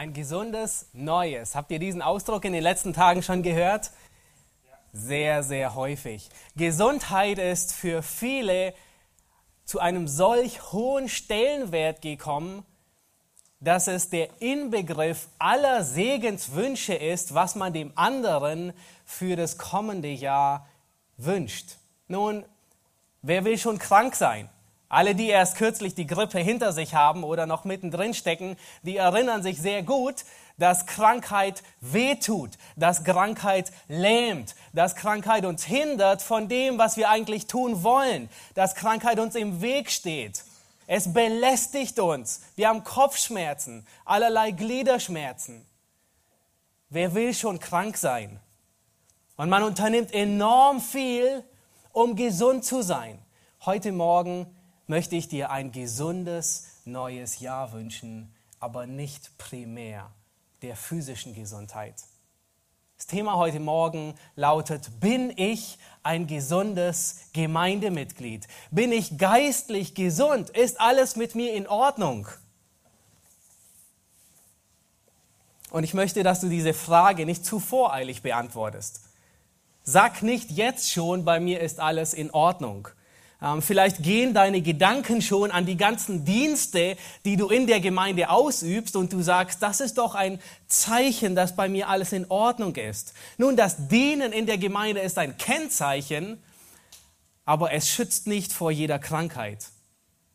Ein gesundes Neues. Habt ihr diesen Ausdruck in den letzten Tagen schon gehört? Sehr, sehr häufig. Gesundheit ist für viele zu einem solch hohen Stellenwert gekommen, dass es der Inbegriff aller Segenswünsche ist, was man dem anderen für das kommende Jahr wünscht. Nun, wer will schon krank sein? Alle, die erst kürzlich die Grippe hinter sich haben oder noch mittendrin stecken, die erinnern sich sehr gut, dass Krankheit wehtut, dass Krankheit lähmt, dass Krankheit uns hindert von dem, was wir eigentlich tun wollen, dass Krankheit uns im Weg steht. Es belästigt uns. Wir haben Kopfschmerzen, allerlei Gliederschmerzen. Wer will schon krank sein? Und man unternimmt enorm viel, um gesund zu sein. Heute Morgen möchte ich dir ein gesundes neues Jahr wünschen, aber nicht primär der physischen Gesundheit. Das Thema heute Morgen lautet, bin ich ein gesundes Gemeindemitglied? Bin ich geistlich gesund? Ist alles mit mir in Ordnung? Und ich möchte, dass du diese Frage nicht zu voreilig beantwortest. Sag nicht jetzt schon, bei mir ist alles in Ordnung, vielleicht gehen deine Gedanken schon an die ganzen Dienste, die du in der Gemeinde ausübst und du sagst, das ist doch ein Zeichen, dass bei mir alles in Ordnung ist. Nun, das Dienen in der Gemeinde ist ein Kennzeichen, aber es schützt nicht vor jeder Krankheit.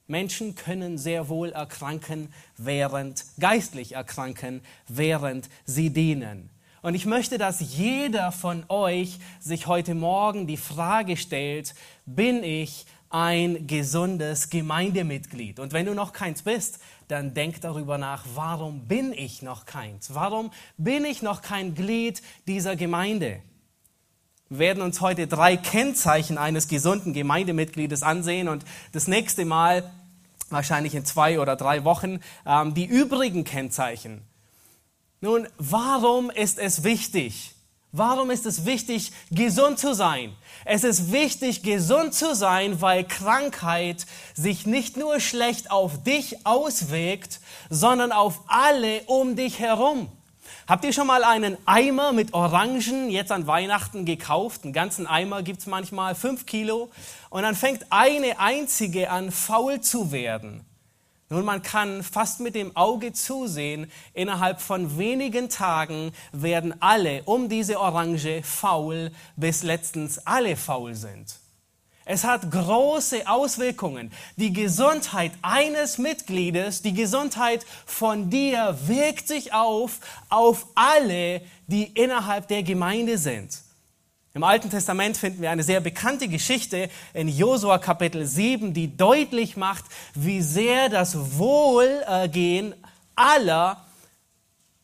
Menschen können sehr wohl erkranken, während, geistlich erkranken, während sie dienen. Und ich möchte, dass jeder von euch sich heute Morgen die Frage stellt, bin ich ein gesundes Gemeindemitglied. Und wenn du noch keins bist, dann denk darüber nach, warum bin ich noch keins? Warum bin ich noch kein Glied dieser Gemeinde? Wir werden uns heute drei Kennzeichen eines gesunden Gemeindemitgliedes ansehen und das nächste Mal, wahrscheinlich in zwei oder drei Wochen, ähm, die übrigen Kennzeichen. Nun, warum ist es wichtig, Warum ist es wichtig, gesund zu sein? Es ist wichtig, gesund zu sein, weil Krankheit sich nicht nur schlecht auf dich auswirkt, sondern auf alle um dich herum. Habt ihr schon mal einen Eimer mit Orangen jetzt an Weihnachten gekauft? Einen ganzen Eimer gibt's manchmal, fünf Kilo. Und dann fängt eine einzige an, faul zu werden. Nun, man kann fast mit dem Auge zusehen, innerhalb von wenigen Tagen werden alle um diese Orange faul, bis letztens alle faul sind. Es hat große Auswirkungen. Die Gesundheit eines Mitgliedes, die Gesundheit von dir wirkt sich auf, auf alle, die innerhalb der Gemeinde sind. Im Alten Testament finden wir eine sehr bekannte Geschichte in Josua Kapitel 7, die deutlich macht, wie sehr das Wohlergehen aller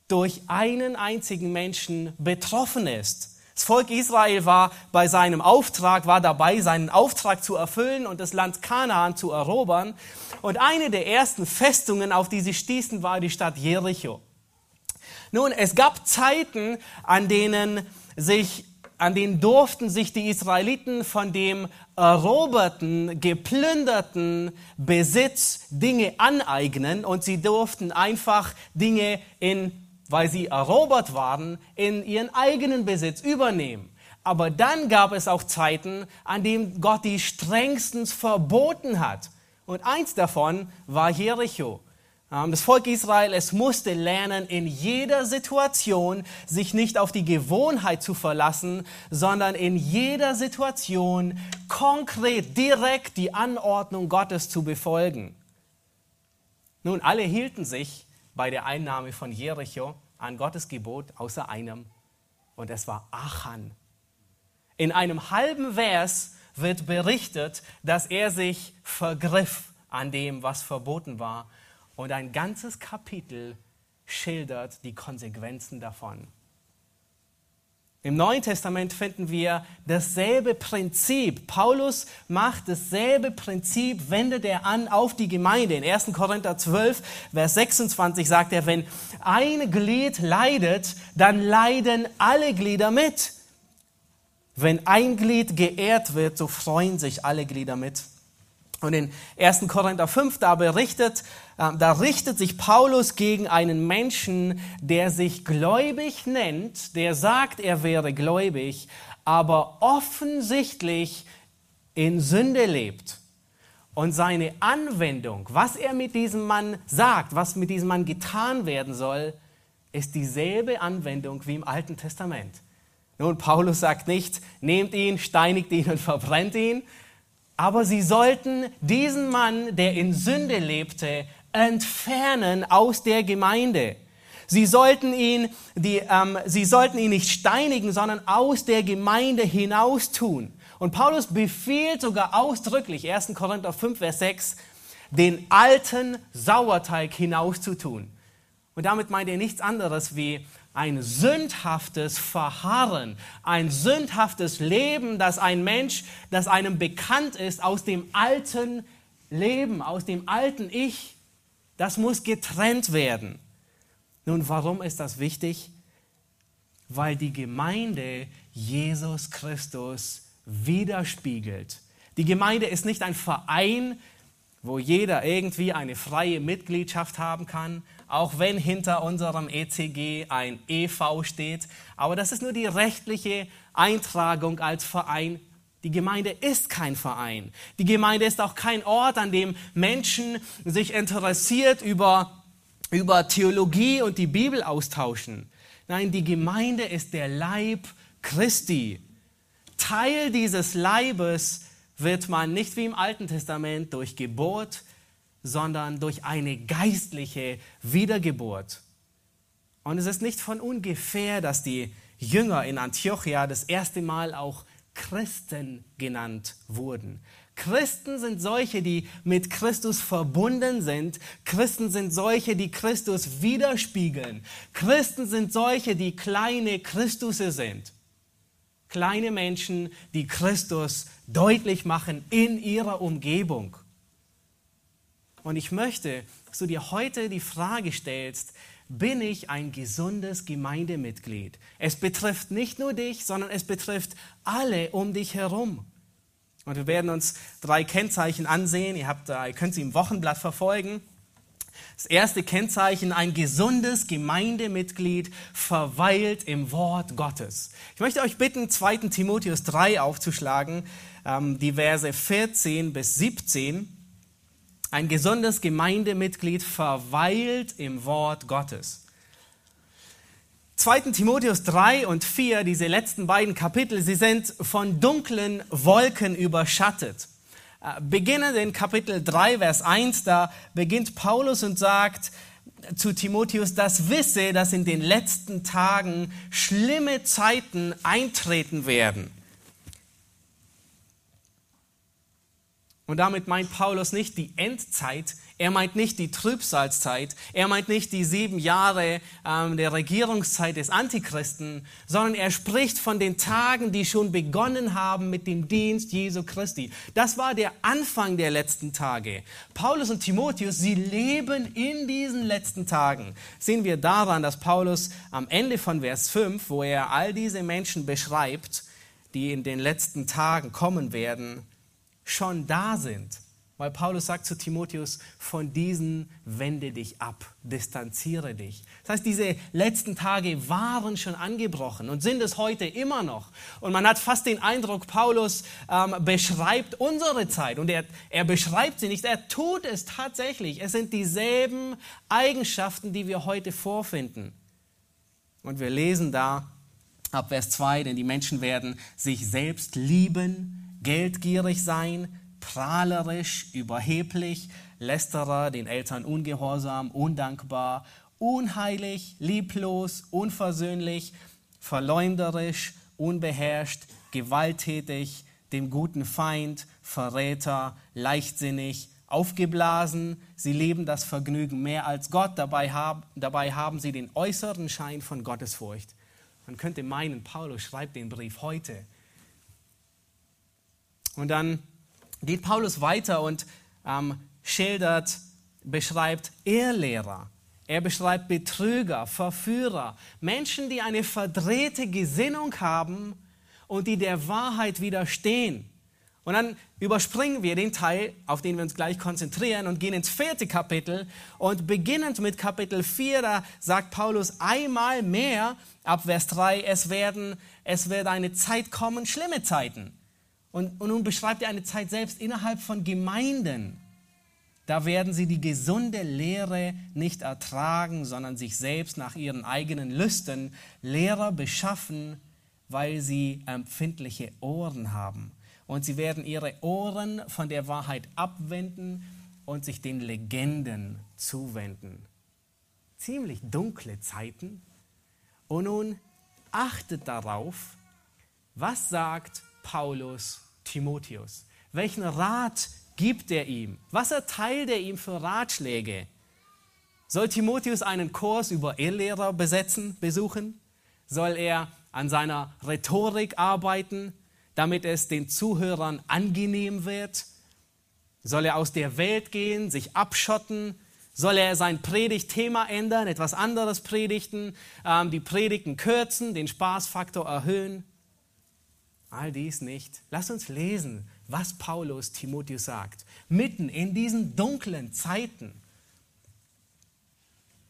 durch einen einzigen Menschen betroffen ist. Das Volk Israel war bei seinem Auftrag, war dabei, seinen Auftrag zu erfüllen und das Land Kanaan zu erobern. Und eine der ersten Festungen, auf die sie stießen, war die Stadt Jericho. Nun, es gab Zeiten, an denen sich an denen durften sich die Israeliten von dem eroberten, geplünderten Besitz Dinge aneignen und sie durften einfach Dinge in, weil sie erobert waren, in ihren eigenen Besitz übernehmen. Aber dann gab es auch Zeiten, an denen Gott die strengstens verboten hat. Und eins davon war Jericho. Ähm, das Volk Israel, es musste lernen, in jeder Situation sich nicht auf die Gewohnheit zu verlassen, sondern in jeder Situation konkret, direkt die Anordnung Gottes zu befolgen. Nun, alle hielten sich bei der Einnahme von Jericho an Gottes Gebot, außer einem, und es war Achan. In einem halben Vers wird berichtet, dass er sich vergriff an dem, was verboten war und ein ganzes Kapitel schildert die Konsequenzen davon. Im Neuen Testament finden wir dasselbe Prinzip. Paulus macht dasselbe Prinzip, wendet er an auf die Gemeinde. In 1. Korinther 12, Vers 26 sagt er, wenn ein Glied leidet, dann leiden alle Glieder mit. Wenn ein Glied geehrt wird, so freuen sich alle Glieder mit. Und in 1. Korinther 5, da berichtet, da richtet sich Paulus gegen einen Menschen, der sich gläubig nennt, der sagt, er wäre gläubig, aber offensichtlich in Sünde lebt. Und seine Anwendung, was er mit diesem Mann sagt, was mit diesem Mann getan werden soll, ist dieselbe Anwendung wie im Alten Testament. Nun, Paulus sagt nicht, nehmt ihn, steinigt ihn und verbrennt ihn, aber sie sollten diesen Mann, der in Sünde lebte, entfernen aus der Gemeinde. Sie sollten ihn, die, ähm, sie sollten ihn nicht steinigen, sondern aus der Gemeinde hinaus tun. Und Paulus befiehlt sogar ausdrücklich, 1. Korinther 5, Vers 6, den alten Sauerteig hinauszutun. Und damit meint er nichts anderes wie ein sündhaftes Verharren, ein sündhaftes Leben, das ein Mensch, das einem bekannt ist aus dem alten Leben, aus dem alten Ich, das muss getrennt werden. Nun, warum ist das wichtig? Weil die Gemeinde Jesus Christus widerspiegelt. Die Gemeinde ist nicht ein Verein, wo jeder irgendwie eine freie Mitgliedschaft haben kann, auch wenn hinter unserem ECG ein EV steht. Aber das ist nur die rechtliche Eintragung als Verein. Die Gemeinde ist kein Verein. Die Gemeinde ist auch kein Ort, an dem Menschen sich interessiert über, über Theologie und die Bibel austauschen. Nein, die Gemeinde ist der Leib Christi. Teil dieses Leibes wird man nicht wie im Alten Testament durch Geburt, sondern durch eine geistliche Wiedergeburt. Und es ist nicht von ungefähr, dass die Jünger in Antiochia das erste Mal auch Christen genannt wurden. Christen sind solche, die mit Christus verbunden sind. Christen sind solche, die Christus widerspiegeln. Christen sind solche, die kleine Christusse sind. Kleine Menschen, die Christus deutlich machen in ihrer Umgebung. Und ich möchte, dass du dir heute die Frage stellst, bin ich ein gesundes Gemeindemitglied? Es betrifft nicht nur dich, sondern es betrifft alle um dich herum. Und wir werden uns drei Kennzeichen ansehen. Ihr, habt, ihr könnt sie im Wochenblatt verfolgen. Das erste Kennzeichen, ein gesundes Gemeindemitglied verweilt im Wort Gottes. Ich möchte euch bitten, 2. Timotheus 3 aufzuschlagen, die Verse 14 bis 17. Ein gesundes Gemeindemitglied verweilt im Wort Gottes. 2. Timotheus 3 und 4, diese letzten beiden Kapitel, sie sind von dunklen Wolken überschattet. Äh, beginnend in Kapitel 3, Vers 1, da beginnt Paulus und sagt zu Timotheus, das wisse, dass in den letzten Tagen schlimme Zeiten eintreten werden. Und damit meint Paulus nicht die Endzeit, er meint nicht die Trübsalzeit, er meint nicht die sieben Jahre ähm, der Regierungszeit des Antichristen, sondern er spricht von den Tagen, die schon begonnen haben mit dem Dienst Jesu Christi. Das war der Anfang der letzten Tage. Paulus und Timotheus, sie leben in diesen letzten Tagen. Sehen wir daran, dass Paulus am Ende von Vers 5, wo er all diese Menschen beschreibt, die in den letzten Tagen kommen werden, schon da sind. Weil Paulus sagt zu Timotheus, von diesen wende dich ab, distanziere dich. Das heißt, diese letzten Tage waren schon angebrochen und sind es heute immer noch. Und man hat fast den Eindruck, Paulus ähm, beschreibt unsere Zeit. Und er, er beschreibt sie nicht, er tut es tatsächlich. Es sind dieselben Eigenschaften, die wir heute vorfinden. Und wir lesen da ab Vers 2, denn die Menschen werden sich selbst lieben, geldgierig sein, prahlerisch, überheblich, lästerer, den Eltern ungehorsam, undankbar, unheilig, lieblos, unversöhnlich, verleumderisch, unbeherrscht, gewalttätig, dem guten Feind, Verräter, leichtsinnig, aufgeblasen, sie leben das Vergnügen mehr als Gott, dabei, hab, dabei haben sie den äußeren Schein von Gottesfurcht. Man könnte meinen, Paulus schreibt den Brief heute. Und dann geht Paulus weiter und ähm, schildert, beschreibt Ehrlehrer. Er beschreibt Betrüger, Verführer, Menschen, die eine verdrehte Gesinnung haben und die der Wahrheit widerstehen. Und dann überspringen wir den Teil, auf den wir uns gleich konzentrieren und gehen ins vierte Kapitel. Und beginnend mit Kapitel 4, da sagt Paulus einmal mehr ab Vers 3, es, werden, es wird eine Zeit kommen, schlimme Zeiten. Und, und nun beschreibt er eine Zeit selbst innerhalb von Gemeinden. Da werden sie die gesunde Lehre nicht ertragen, sondern sich selbst nach ihren eigenen Lüsten Lehrer beschaffen, weil sie empfindliche Ohren haben und sie werden ihre Ohren von der Wahrheit abwenden und sich den Legenden zuwenden. Ziemlich dunkle Zeiten. Und nun achtet darauf, was sagt Paulus Timotheus? Welchen Rat gibt er ihm? Was erteilt er ihm für Ratschläge? Soll Timotheus einen Kurs über Irrlehrer besetzen, besuchen? Soll er an seiner Rhetorik arbeiten? damit es den Zuhörern angenehm wird? Soll er aus der Welt gehen, sich abschotten? Soll er sein Predigtthema ändern, etwas anderes predigten, ähm, die Predigten kürzen, den Spaßfaktor erhöhen? All dies nicht. Lass uns lesen, was Paulus Timotheus sagt. Mitten in diesen dunklen Zeiten.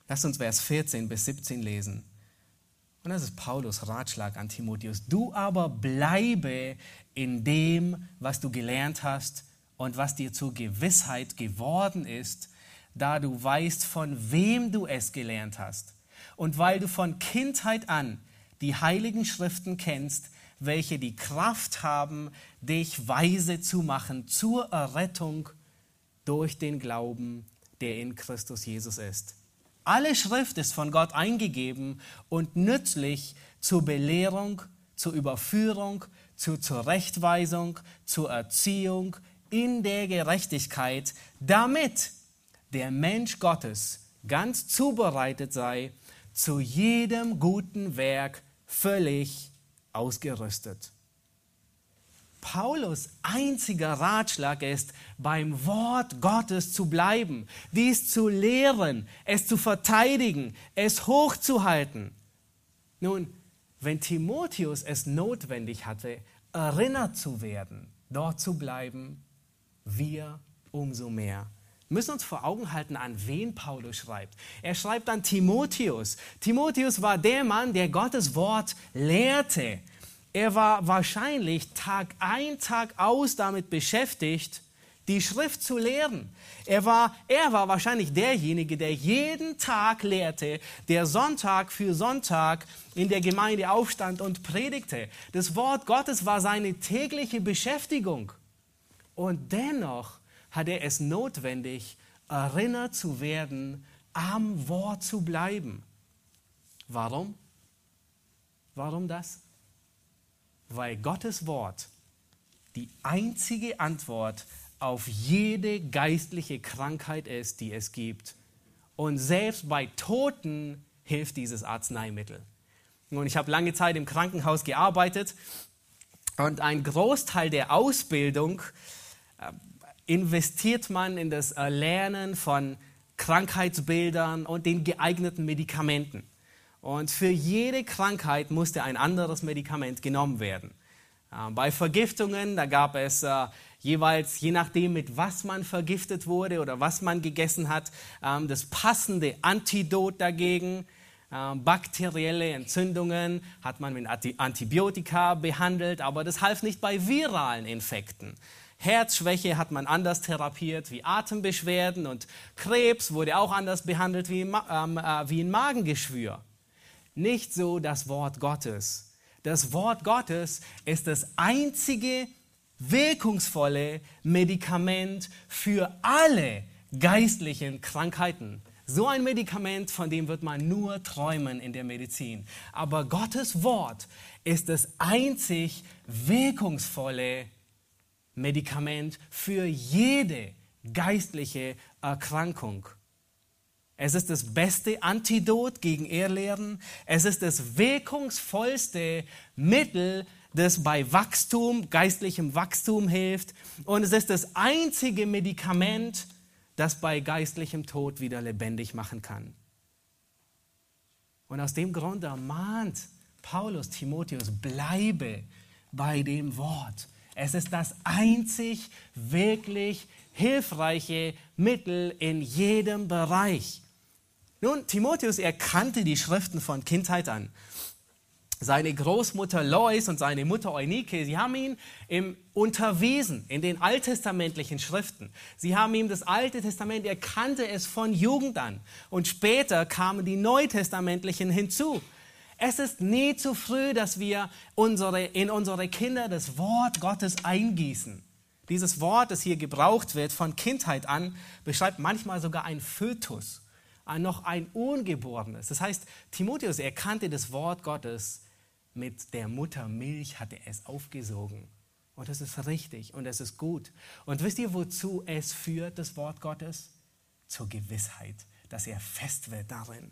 Lass uns Vers 14 bis 17 lesen. Und das ist Paulus Ratschlag an Timotheus. Du aber bleibe in dem, was du gelernt hast und was dir zur Gewissheit geworden ist, da du weißt, von wem du es gelernt hast. Und weil du von Kindheit an die heiligen Schriften kennst, welche die Kraft haben, dich weise zu machen zur Errettung durch den Glauben, der in Christus Jesus ist. Alle Schrift ist von Gott eingegeben und nützlich zur Belehrung, zur Überführung, zur Zurechtweisung, zur Erziehung in der Gerechtigkeit, damit der Mensch Gottes ganz zubereitet sei, zu jedem guten Werk völlig ausgerüstet. Paulus einziger Ratschlag ist, beim Wort Gottes zu bleiben, dies zu lehren, es zu verteidigen, es hochzuhalten. Nun, wenn Timotheus es notwendig hatte, erinnert zu werden, dort zu bleiben, wir umso mehr. Müssen uns vor Augen halten, an wen Paulus schreibt. Er schreibt an Timotheus. Timotheus war der Mann, der Gottes Wort lehrte. Er war wahrscheinlich Tag ein, Tag aus damit beschäftigt, die Schrift zu lehren. Er war, er war wahrscheinlich derjenige, der jeden Tag lehrte, der Sonntag für Sonntag in der Gemeinde aufstand und predigte. Das Wort Gottes war seine tägliche Beschäftigung. Und dennoch hat er es notwendig, erinnert zu werden, am Wort zu bleiben. Warum? Warum das? weil Gottes Wort die einzige Antwort auf jede geistliche Krankheit ist, die es gibt. Und selbst bei Toten hilft dieses Arzneimittel. Und ich habe lange Zeit im Krankenhaus gearbeitet und ein Großteil der Ausbildung äh, investiert man in das Erlernen von Krankheitsbildern und den geeigneten Medikamenten. Und für jede Krankheit musste ein anderes Medikament genommen werden. Äh, bei Vergiftungen, da gab es äh, jeweils, je nachdem, mit was man vergiftet wurde oder was man gegessen hat, ähm, das passende Antidot dagegen. Ähm, bakterielle Entzündungen hat man mit Antibiotika behandelt, aber das half nicht bei viralen Infekten. Herzschwäche hat man anders therapiert wie Atembeschwerden und Krebs wurde auch anders behandelt wie, ähm, äh, wie ein Magengeschwür. Nicht so das Wort Gottes. Das Wort Gottes ist das einzige wirkungsvolle Medikament für alle geistlichen Krankheiten. So ein Medikament, von dem wird man nur träumen in der Medizin. Aber Gottes Wort ist das einzig wirkungsvolle Medikament für jede geistliche Erkrankung. Es ist das beste Antidot gegen Irrlehren. Es ist das wirkungsvollste Mittel, das bei Wachstum, geistlichem Wachstum hilft. Und es ist das einzige Medikament, das bei geistlichem Tod wieder lebendig machen kann. Und aus dem Grund ermahnt Paulus Timotheus, bleibe bei dem Wort. Es ist das einzig wirklich hilfreiche Mittel in jedem Bereich. Nun, Timotheus, er kannte die Schriften von Kindheit an. Seine Großmutter Lois und seine Mutter Eunike, sie haben ihn im unterwiesen in den alttestamentlichen Schriften. Sie haben ihm das Alte Testament, er kannte es von Jugend an. Und später kamen die neutestamentlichen hinzu. Es ist nie zu früh, dass wir unsere, in unsere Kinder das Wort Gottes eingießen. Dieses Wort, das hier gebraucht wird von Kindheit an, beschreibt manchmal sogar ein Fötus, noch ein Ungeborenes. Das heißt, Timotheus erkannte das Wort Gottes mit der Muttermilch, hatte es aufgesogen. Und das ist richtig und das ist gut. Und wisst ihr, wozu es führt, das Wort Gottes? Zur Gewissheit, dass er fest wird darin.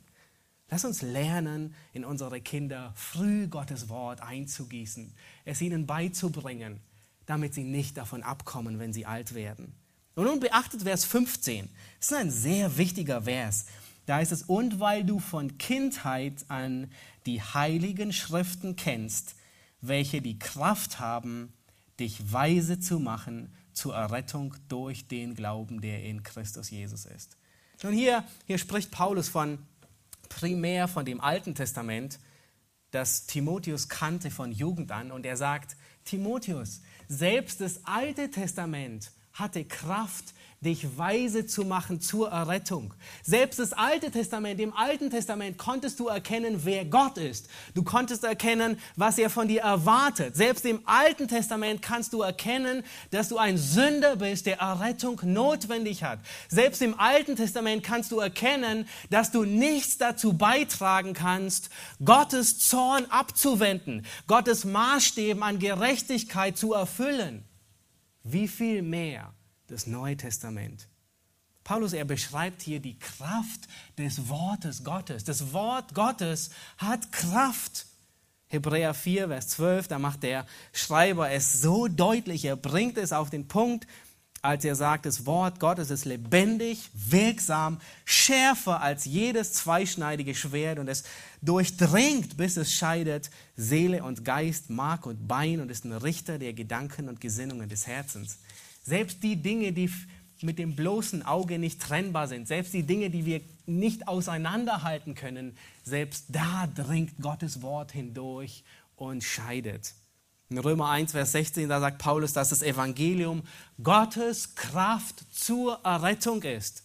Lass uns lernen, in unsere Kinder früh Gottes Wort einzugießen, es ihnen beizubringen, damit sie nicht davon abkommen, wenn sie alt werden. Und nun beachtet Vers 15. Das ist ein sehr wichtiger Vers. Da ist es, und weil du von Kindheit an die heiligen Schriften kennst, welche die Kraft haben, dich weise zu machen zur Errettung durch den Glauben, der in Christus Jesus ist. Und hier, hier spricht Paulus von primär von dem Alten Testament, das Timotheus kannte von Jugend an. Und er sagt, Timotheus, selbst das Alte Testament hatte Kraft dich weise zu machen zur Errettung. Selbst das Alte Testament, im Alten Testament konntest du erkennen, wer Gott ist. Du konntest erkennen, was er von dir erwartet. Selbst im Alten Testament kannst du erkennen, dass du ein Sünder bist, der Errettung notwendig hat. Selbst im Alten Testament kannst du erkennen, dass du nichts dazu beitragen kannst, Gottes Zorn abzuwenden, Gottes Maßstäben an Gerechtigkeit zu erfüllen. Wie viel mehr das Neue Testament. Paulus, er beschreibt hier die Kraft des Wortes Gottes. Das Wort Gottes hat Kraft. Hebräer 4, Vers 12, da macht der Schreiber es so deutlich, er bringt es auf den Punkt, als er sagt, das Wort Gottes ist lebendig, wirksam, schärfer als jedes zweischneidige Schwert und es durchdringt, bis es scheidet Seele und Geist, Mark und Bein und ist ein Richter der Gedanken und Gesinnungen des Herzens. Selbst die Dinge, die mit dem bloßen Auge nicht trennbar sind, selbst die Dinge, die wir nicht auseinanderhalten können, selbst da dringt Gottes Wort hindurch und scheidet. In Römer 1, Vers 16, da sagt Paulus, dass das Evangelium Gottes Kraft zur Errettung ist.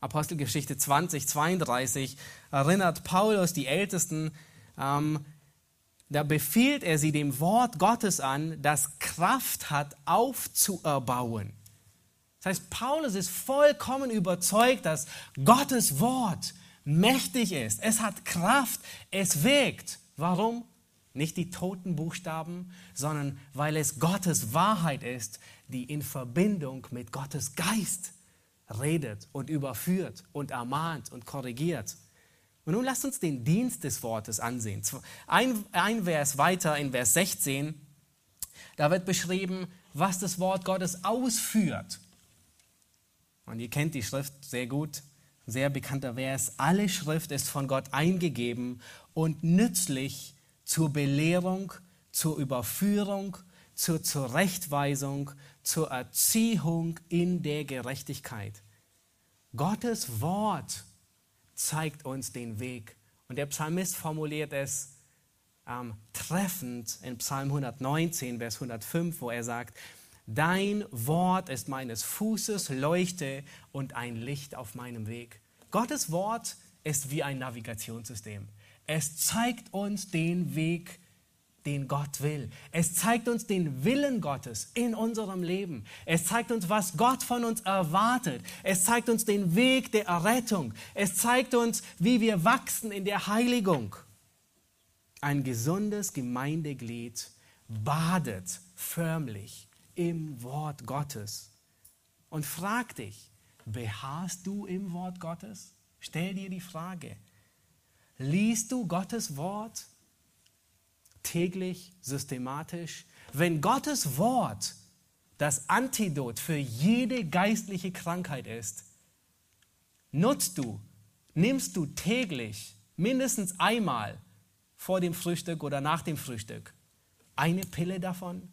Apostelgeschichte 20, 32 erinnert Paulus die Ältesten, ähm, da befiehlt er sie dem Wort Gottes an, das Kraft hat, aufzuerbauen. Das heißt, Paulus ist vollkommen überzeugt, dass Gottes Wort mächtig ist. Es hat Kraft, es wirkt. Warum? Nicht die toten Buchstaben, sondern weil es Gottes Wahrheit ist, die in Verbindung mit Gottes Geist redet und überführt und ermahnt und korrigiert. Und nun lasst uns den Dienst des Wortes ansehen. Ein, ein Vers weiter in Vers 16, da wird beschrieben, was das Wort Gottes ausführt. Und ihr kennt die Schrift sehr gut, sehr bekannter Vers. Alle Schrift ist von Gott eingegeben und nützlich zur Belehrung, zur Überführung, zur Zurechtweisung, zur Erziehung in der Gerechtigkeit. Gottes Wort zeigt uns den Weg. Und der Psalmist formuliert es ähm, treffend in Psalm 119, Vers 105, wo er sagt, Dein Wort ist meines Fußes Leuchte und ein Licht auf meinem Weg. Gottes Wort ist wie ein Navigationssystem. Es zeigt uns den Weg, den Gott will. Es zeigt uns den Willen Gottes in unserem Leben. Es zeigt uns, was Gott von uns erwartet. Es zeigt uns den Weg der Errettung. Es zeigt uns, wie wir wachsen in der Heiligung. Ein gesundes Gemeindeglied badet förmlich im Wort Gottes. Und frag dich, beharrst du im Wort Gottes? Stell dir die Frage. Liest du Gottes Wort täglich, systematisch? Wenn Gottes Wort das Antidot für jede geistliche Krankheit ist, nutzt du, nimmst du täglich mindestens einmal vor dem Frühstück oder nach dem Frühstück eine Pille davon?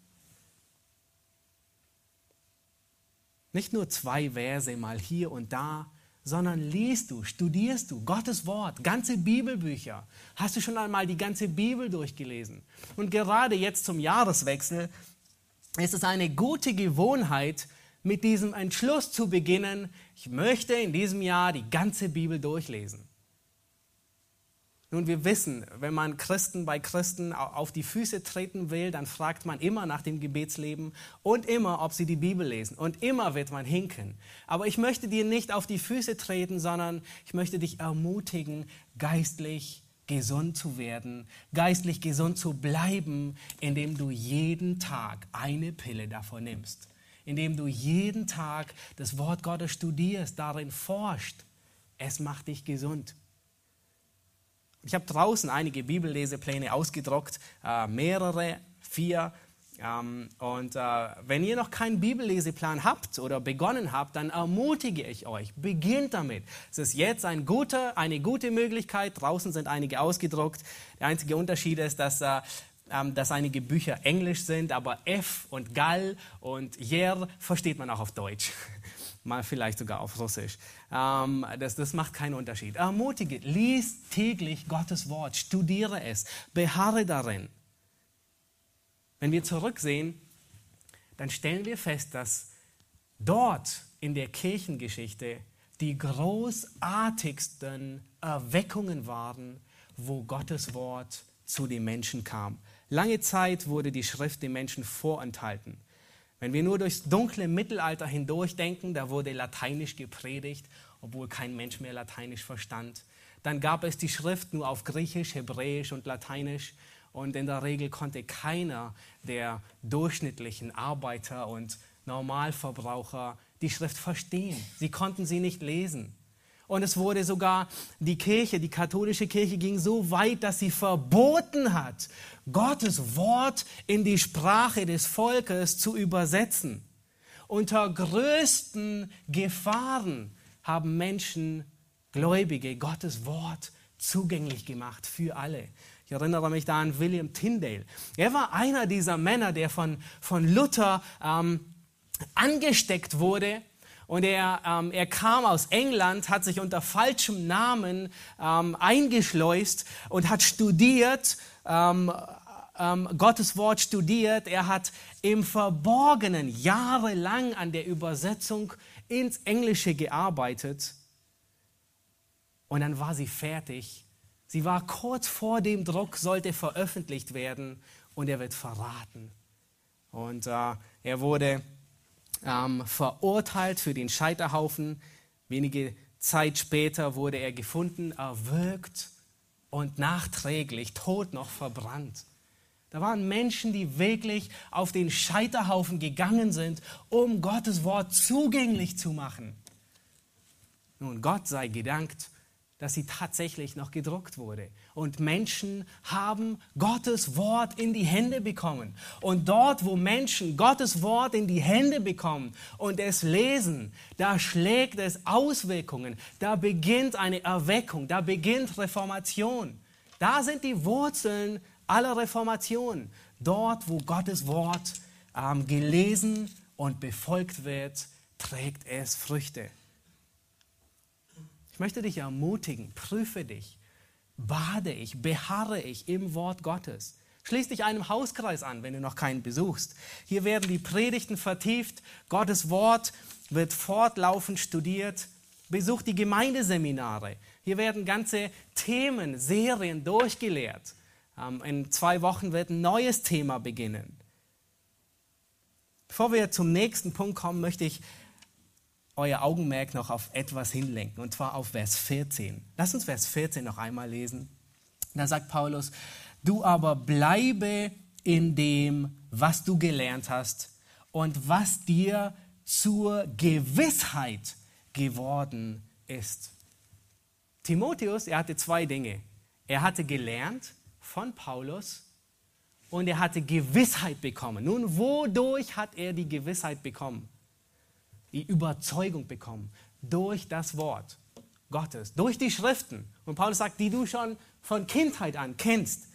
Nicht nur zwei Verse mal hier und da, sondern liest du, studierst du Gottes Wort, ganze Bibelbücher. Hast du schon einmal die ganze Bibel durchgelesen? Und gerade jetzt zum Jahreswechsel ist es eine gute Gewohnheit, mit diesem Entschluss zu beginnen, ich möchte in diesem Jahr die ganze Bibel durchlesen. Nun, wir wissen, wenn man Christen bei Christen auf die Füße treten will, dann fragt man immer nach dem Gebetsleben und immer, ob sie die Bibel lesen. Und immer wird man hinken. Aber ich möchte dir nicht auf die Füße treten, sondern ich möchte dich ermutigen, geistlich gesund zu werden, geistlich gesund zu bleiben, indem du jeden Tag eine Pille davon nimmst. Indem du jeden Tag das Wort Gottes studierst, darin forscht. Es macht dich gesund. Ich habe draußen einige Bibellesepläne ausgedruckt, äh, mehrere, vier. Ähm, und äh, wenn ihr noch keinen Bibelleseplan habt oder begonnen habt, dann ermutige ich euch, beginnt damit. Es ist jetzt ein guter, eine gute Möglichkeit. Draußen sind einige ausgedruckt. Der einzige Unterschied ist, dass äh, ähm, dass einige Bücher englisch sind, aber F und Gall und Jer versteht man auch auf Deutsch mal vielleicht sogar auf Russisch. Ähm, das, das macht keinen Unterschied. Ermutige, lies täglich Gottes Wort, studiere es, beharre darin. Wenn wir zurücksehen, dann stellen wir fest, dass dort in der Kirchengeschichte die großartigsten Erweckungen waren, wo Gottes Wort zu den Menschen kam. Lange Zeit wurde die Schrift den Menschen vorenthalten. Wenn wir nur durchs dunkle Mittelalter hindurch denken, da wurde Lateinisch gepredigt, obwohl kein Mensch mehr Lateinisch verstand. Dann gab es die Schrift nur auf Griechisch, Hebräisch und Lateinisch. Und in der Regel konnte keiner der durchschnittlichen Arbeiter und Normalverbraucher die Schrift verstehen. Sie konnten sie nicht lesen. Und es wurde sogar, die Kirche, die katholische Kirche ging so weit, dass sie verboten hat, Gottes Wort in die Sprache des Volkes zu übersetzen. Unter größten Gefahren haben Menschen, Gläubige, Gottes Wort zugänglich gemacht für alle. Ich erinnere mich da an William Tyndale. Er war einer dieser Männer, der von, von Luther ähm, angesteckt wurde und er, ähm, er kam aus England, hat sich unter falschem Namen ähm, eingeschleust und hat studiert, ähm, ähm, Gottes Wort studiert. Er hat im Verborgenen jahrelang an der Übersetzung ins Englische gearbeitet. Und dann war sie fertig. Sie war kurz vor dem Druck, sollte veröffentlicht werden und er wird verraten. Und äh, er wurde ähm, verurteilt für den Scheiterhaufen. Wenige Zeit später wurde er gefunden, erwürgt und nachträglich tot noch verbrannt. Da waren Menschen, die wirklich auf den Scheiterhaufen gegangen sind, um Gottes Wort zugänglich zu machen. Nun, Gott sei gedankt, dass sie tatsächlich noch gedruckt wurde. Und Menschen haben Gottes Wort in die Hände bekommen. Und dort, wo Menschen Gottes Wort in die Hände bekommen und es lesen, da schlägt es Auswirkungen. Da beginnt eine Erweckung, da beginnt Reformation. Da sind die Wurzeln aller Reformation. Dort, wo Gottes Wort ähm, gelesen und befolgt wird, trägt es Früchte. Ich möchte dich ermutigen, prüfe dich, bade ich, beharre ich im Wort Gottes. Schließ dich einem Hauskreis an, wenn du noch keinen besuchst. Hier werden die Predigten vertieft, Gottes Wort wird fortlaufend studiert. Besuch die Gemeindeseminare. Hier werden ganze Themen, Serien durchgelehrt. Ähm, in zwei Wochen wird ein neues Thema beginnen. Bevor wir zum nächsten Punkt kommen, möchte ich euer Augenmerk noch auf etwas hinlenken, und zwar auf Vers 14. Lass uns Vers 14 noch einmal lesen. Da sagt Paulus, du aber bleibe in dem, was du gelernt hast und was dir zur Gewissheit geworden ist. Timotheus, er hatte zwei Dinge. Er hatte gelernt von Paulus und er hatte Gewissheit bekommen. Nun, wodurch hat er die Gewissheit bekommen? Die Überzeugung bekommen durch das Wort Gottes, durch die Schriften. Und Paulus sagt, die du schon von Kindheit an kennst.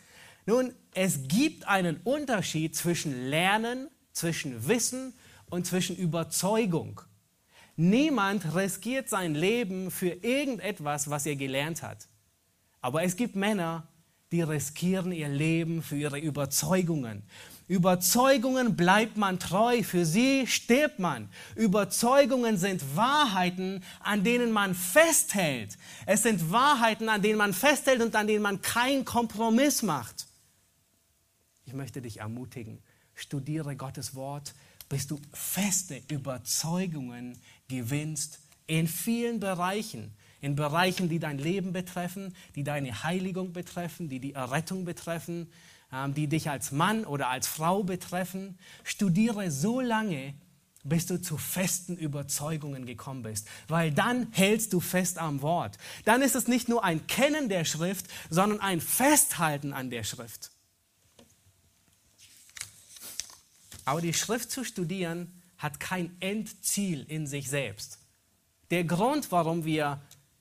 Nun, es gibt einen Unterschied zwischen Lernen, zwischen Wissen und zwischen Überzeugung. Niemand riskiert sein Leben für irgendetwas, was er gelernt hat. Aber es gibt Männer, die riskieren ihr Leben für ihre Überzeugungen. Überzeugungen bleibt man treu, für sie stirbt man. Überzeugungen sind Wahrheiten, an denen man festhält. Es sind Wahrheiten, an denen man festhält und an denen man keinen Kompromiss macht. Ich möchte dich ermutigen, studiere Gottes Wort, bis du feste Überzeugungen gewinnst in vielen Bereichen in Bereichen, die dein Leben betreffen, die deine Heiligung betreffen, die die Errettung betreffen, die dich als Mann oder als Frau betreffen. Studiere so lange, bis du zu festen Überzeugungen gekommen bist, weil dann hältst du fest am Wort. Dann ist es nicht nur ein Kennen der Schrift, sondern ein Festhalten an der Schrift. Aber die Schrift zu studieren hat kein Endziel in sich selbst. Der Grund, warum wir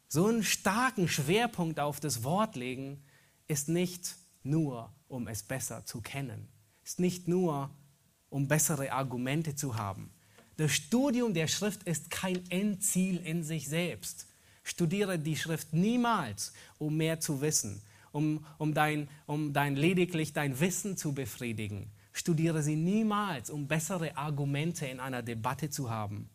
so einen starken Schwerpunkt auf das Wort legen, ist nicht nur, um es besser zu kennen, ist nicht nur, um bessere Argumente zu haben. Das Studium der Schrift ist kein Endziel in sich selbst. Studiere die Schrift niemals, um mehr zu wissen, um, um, dein, um dein, lediglich dein Wissen zu befriedigen. Studiere sie niemals, um bessere Argumente in einer Debatte zu haben,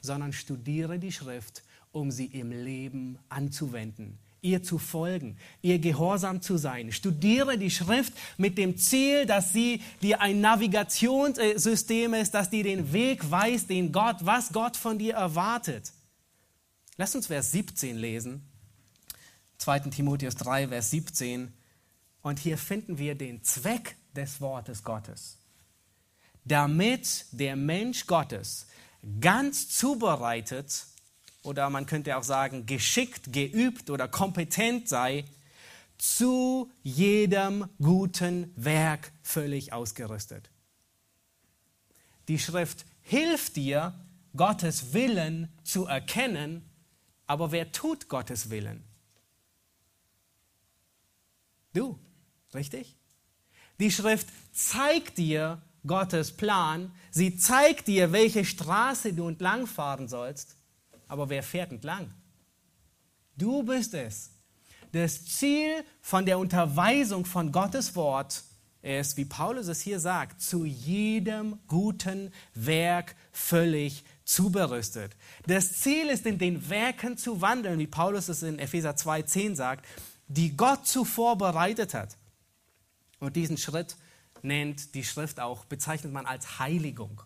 sondern studiere die Schrift, um sie im Leben anzuwenden, ihr zu folgen, ihr gehorsam zu sein. Studiere die Schrift mit dem Ziel, dass sie dir ein Navigationssystem ist, dass dir den Weg weist, den Gott, was Gott von dir erwartet. Lass uns Vers 17 lesen. 2. Timotheus 3, Vers 17. Und hier finden wir den Zweck des Wortes Gottes. Damit der Mensch Gottes ganz zubereitet oder man könnte auch sagen geschickt, geübt oder kompetent sei, zu jedem guten Werk völlig ausgerüstet. Die Schrift hilft dir, Gottes Willen zu erkennen, aber wer tut Gottes Willen? Du, richtig? Die Schrift zeigt dir Gottes Plan, sie zeigt dir, welche Straße du entlangfahren sollst, aber wer fährt entlang? Du bist es. Das Ziel von der Unterweisung von Gottes Wort ist, wie Paulus es hier sagt, zu jedem guten Werk völlig zuberüstet. Das Ziel ist, in den Werken zu wandeln, wie Paulus es in Epheser 2,10 sagt, die Gott zuvor bereitet hat. Und diesen Schritt nennt die Schrift auch, bezeichnet man als Heiligung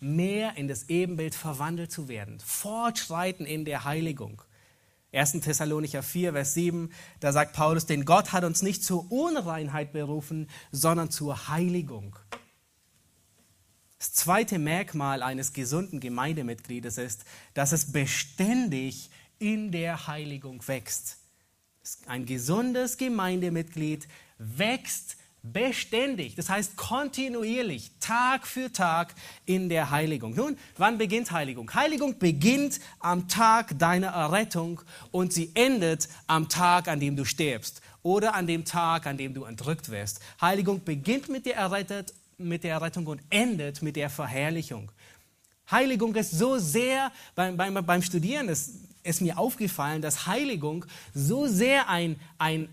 mehr in das Ebenbild verwandelt zu werden, fortschreiten in der Heiligung. 1. Thessalonicher 4, Vers 7, da sagt Paulus, denn Gott hat uns nicht zur Unreinheit berufen, sondern zur Heiligung. Das zweite Merkmal eines gesunden Gemeindemitgliedes ist, dass es beständig in der Heiligung wächst. Ein gesundes Gemeindemitglied wächst beständig, das heißt kontinuierlich, Tag für Tag in der Heiligung. Nun, wann beginnt Heiligung? Heiligung beginnt am Tag deiner Errettung und sie endet am Tag, an dem du stirbst oder an dem Tag, an dem du entrückt wirst. Heiligung beginnt mit der, Errettet, mit der Errettung und endet mit der Verherrlichung. Heiligung ist so sehr, beim, beim, beim Studieren ist, ist mir aufgefallen, dass Heiligung so sehr ein, ein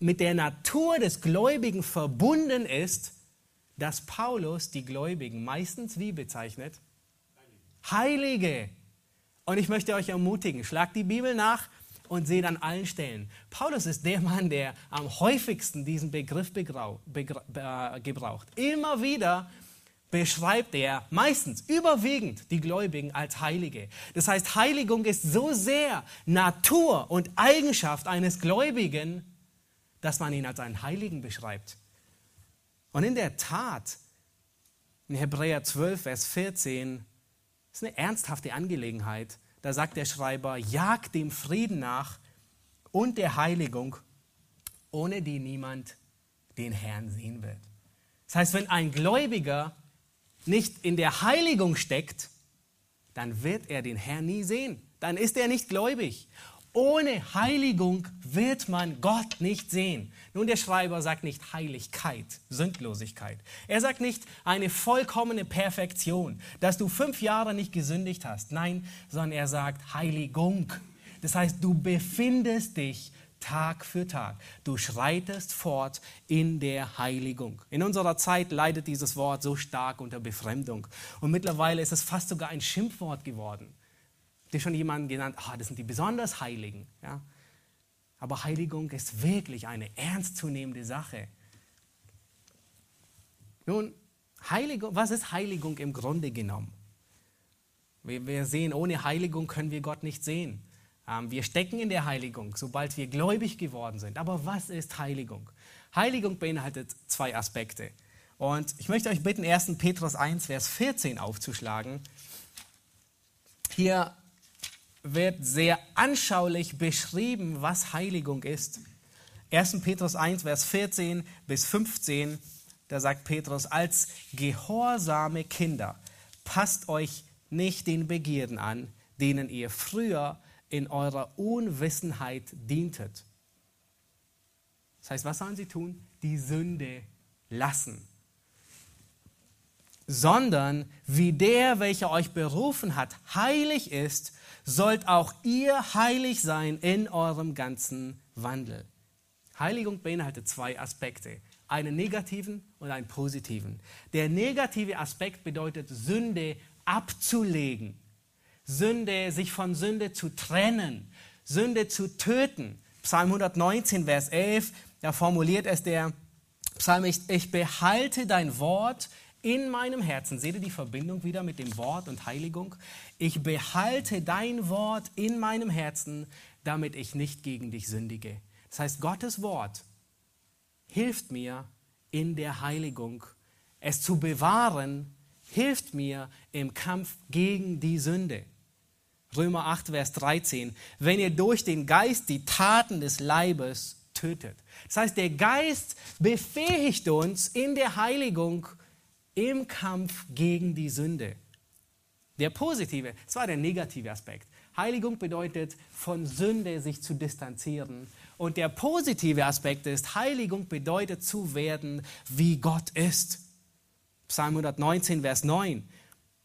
mit der Natur des Gläubigen verbunden ist, dass Paulus die Gläubigen meistens wie bezeichnet? Heilige. Heilige. Und ich möchte euch ermutigen, schlagt die Bibel nach und seht an allen Stellen. Paulus ist der Mann, der am häufigsten diesen Begriff äh, gebraucht. Immer wieder beschreibt er meistens überwiegend die Gläubigen als Heilige. Das heißt, Heiligung ist so sehr Natur und Eigenschaft eines Gläubigen, dass man ihn als einen Heiligen beschreibt. Und in der Tat, in Hebräer 12, Vers 14, ist eine ernsthafte Angelegenheit. Da sagt der Schreiber, jagt dem Frieden nach und der Heiligung, ohne die niemand den Herrn sehen wird. Das heißt, wenn ein Gläubiger nicht in der Heiligung steckt, dann wird er den Herrn nie sehen. Dann ist er nicht gläubig. Ohne Heiligung wird man Gott nicht sehen. Nun, der Schreiber sagt nicht Heiligkeit, Sündlosigkeit. Er sagt nicht eine vollkommene Perfektion, dass du fünf Jahre nicht gesündigt hast. Nein, sondern er sagt Heiligung. Das heißt, du befindest dich Tag für Tag. Du schreitest fort in der Heiligung. In unserer Zeit leidet dieses Wort so stark unter Befremdung. Und mittlerweile ist es fast sogar ein Schimpfwort geworden. Dir schon jemanden genannt, ah, das sind die besonders Heiligen. Ja? Aber Heiligung ist wirklich eine ernstzunehmende Sache. Nun, Heiligung, was ist Heiligung im Grunde genommen? Wir, wir sehen, ohne Heiligung können wir Gott nicht sehen. Ähm, wir stecken in der Heiligung, sobald wir gläubig geworden sind. Aber was ist Heiligung? Heiligung beinhaltet zwei Aspekte. Und ich möchte euch bitten, 1. Petrus 1, Vers 14 aufzuschlagen. Hier wird sehr anschaulich beschrieben, was Heiligung ist. 1. Petrus 1, Vers 14 bis 15, da sagt Petrus, als gehorsame Kinder, passt euch nicht den Begierden an, denen ihr früher in eurer Unwissenheit dientet. Das heißt, was sollen sie tun? Die Sünde lassen. Sondern wie der, welcher euch berufen hat, heilig ist, sollt auch ihr heilig sein in eurem ganzen Wandel. Heiligung beinhaltet zwei Aspekte, einen negativen und einen positiven. Der negative Aspekt bedeutet Sünde abzulegen. Sünde, sich von Sünde zu trennen, Sünde zu töten. Psalm 119, Vers 11, da formuliert es der Psalmist, ich behalte dein Wort in meinem Herzen. Seht ihr die Verbindung wieder mit dem Wort und Heiligung? Ich behalte dein Wort in meinem Herzen, damit ich nicht gegen dich sündige. Das heißt, Gottes Wort hilft mir in der Heiligung. Es zu bewahren hilft mir im Kampf gegen die Sünde. Römer 8, Vers 13, wenn ihr durch den Geist die Taten des Leibes tötet. Das heißt, der Geist befähigt uns in der Heiligung im Kampf gegen die Sünde. Der positive, das war der negative Aspekt. Heiligung bedeutet, von Sünde sich zu distanzieren. Und der positive Aspekt ist, Heiligung bedeutet zu werden, wie Gott ist. Psalm 119, Vers 9.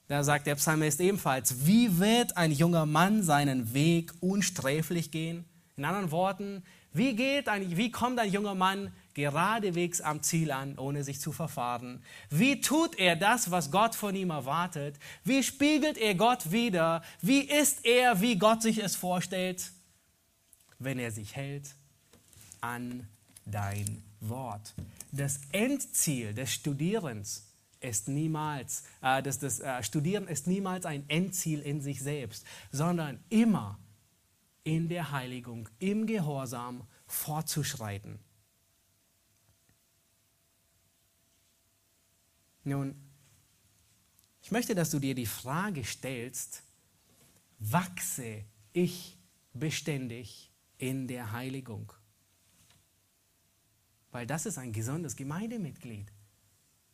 Da sagt der Psalmist ebenfalls, wie wird ein junger Mann seinen Weg unsträflich gehen? In anderen Worten, wie, geht ein, wie kommt ein junger Mann geradewegs am Ziel an, ohne sich zu verfahren? Wie tut er das, was Gott von ihm erwartet? Wie spiegelt er Gott wieder? Wie ist er, wie Gott sich es vorstellt? Wenn er sich hält an dein Wort. Das Endziel des Studierens ist niemals, äh, das, das äh, Studieren ist niemals ein Endziel in sich selbst, sondern immer in der Heiligung, im Gehorsam fortzuschreiten. Nun, ich möchte, dass du dir die Frage stellst, wachse ich beständig in der Heiligung? Weil das ist ein gesundes Gemeindemitglied.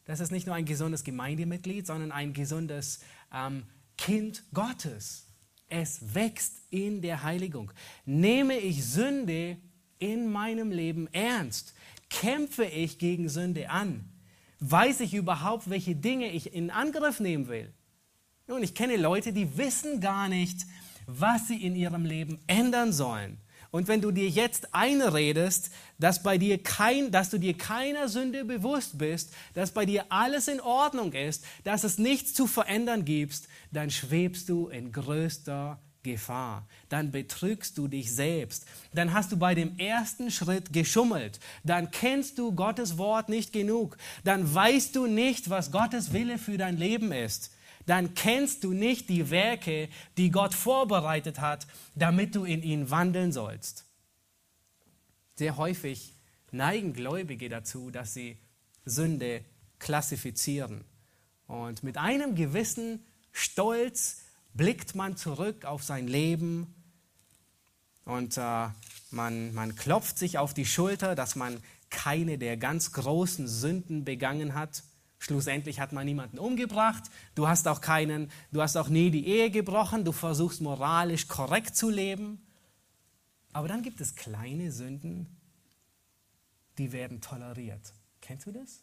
Das ist nicht nur ein gesundes Gemeindemitglied, sondern ein gesundes ähm, Kind Gottes. Es wächst in der Heiligung. Nehme ich Sünde in meinem Leben ernst? Kämpfe ich gegen Sünde an? Weiß ich überhaupt, welche Dinge ich in Angriff nehmen will? Nun, ich kenne Leute, die wissen gar nicht, was sie in ihrem Leben ändern sollen. Und wenn du dir jetzt einredest, dass, bei dir kein, dass du dir keiner Sünde bewusst bist, dass bei dir alles in Ordnung ist, dass es nichts zu verändern gibt, dann schwebst du in größter Gefahr. Dann betrügst du dich selbst. Dann hast du bei dem ersten Schritt geschummelt. Dann kennst du Gottes Wort nicht genug. Dann weißt du nicht, was Gottes Wille für dein Leben ist dann kennst du nicht die Werke, die Gott vorbereitet hat, damit du in ihnen wandeln sollst. Sehr häufig neigen Gläubige dazu, dass sie Sünde klassifizieren. Und mit einem gewissen Stolz blickt man zurück auf sein Leben und äh, man, man klopft sich auf die Schulter, dass man keine der ganz großen Sünden begangen hat. Schlussendlich hat man niemanden umgebracht. Du hast auch keinen, du hast auch nie die Ehe gebrochen. Du versuchst moralisch korrekt zu leben. Aber dann gibt es kleine Sünden, die werden toleriert. Kennst du das?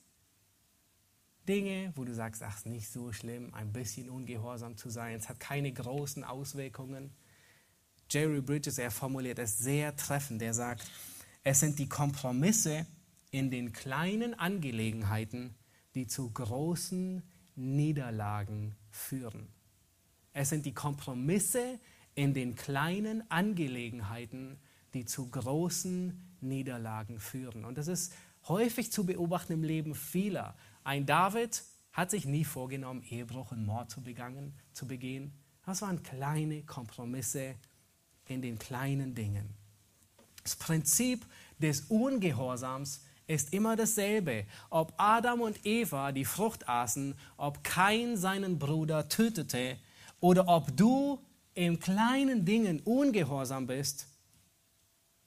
Dinge, wo du sagst, ach, nicht so schlimm, ein bisschen ungehorsam zu sein, es hat keine großen Auswirkungen. Jerry Bridges, er formuliert es sehr treffend. Er sagt, es sind die Kompromisse in den kleinen Angelegenheiten, die zu großen Niederlagen führen. Es sind die Kompromisse in den kleinen Angelegenheiten, die zu großen Niederlagen führen. Und das ist häufig zu beobachten im Leben vieler. Ein David hat sich nie vorgenommen, Ehebruch und Mord zu, begangen, zu begehen. Das waren kleine Kompromisse in den kleinen Dingen. Das Prinzip des Ungehorsams ist immer dasselbe. Ob Adam und Eva die Frucht aßen, ob Kain seinen Bruder tötete oder ob du in kleinen Dingen ungehorsam bist,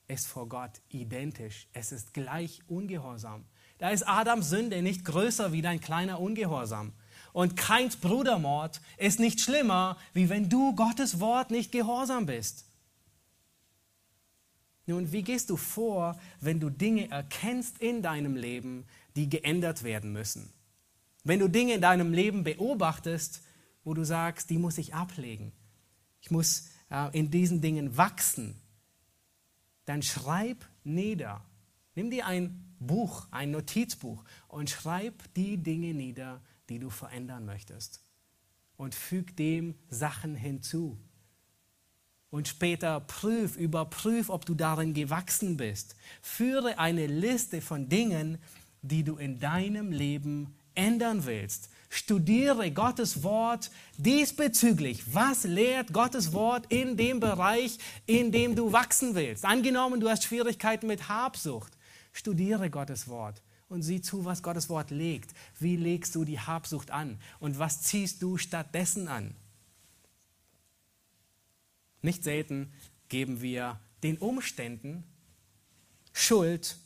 ist vor Gott identisch. Es ist gleich ungehorsam. Da ist Adams Sünde nicht größer wie dein kleiner Ungehorsam. Und Kains Brudermord ist nicht schlimmer, wie wenn du Gottes Wort nicht gehorsam bist. Nun, wie gehst du vor, wenn du Dinge erkennst in deinem Leben, die geändert werden müssen? Wenn du Dinge in deinem Leben beobachtest, wo du sagst, die muss ich ablegen. Ich muss äh, in diesen Dingen wachsen. Dann schreib nieder. Nimm dir ein Buch, ein Notizbuch und schreib die Dinge nieder, die du verändern möchtest. Und füg dem Sachen hinzu und später prüf, überprüf, ob du darin gewachsen bist. Führe eine Liste von Dingen, die du in deinem Leben ändern willst. Studiere Gottes Wort diesbezüglich. Was lehrt Gottes Wort in dem Bereich, in dem du wachsen willst? Angenommen, du hast Schwierigkeiten mit Habsucht. Studiere Gottes Wort und sieh zu, was Gottes Wort legt. Wie legst du die Habsucht an? Und was ziehst du stattdessen an? Nicht selten geben wir den Umständen Schuld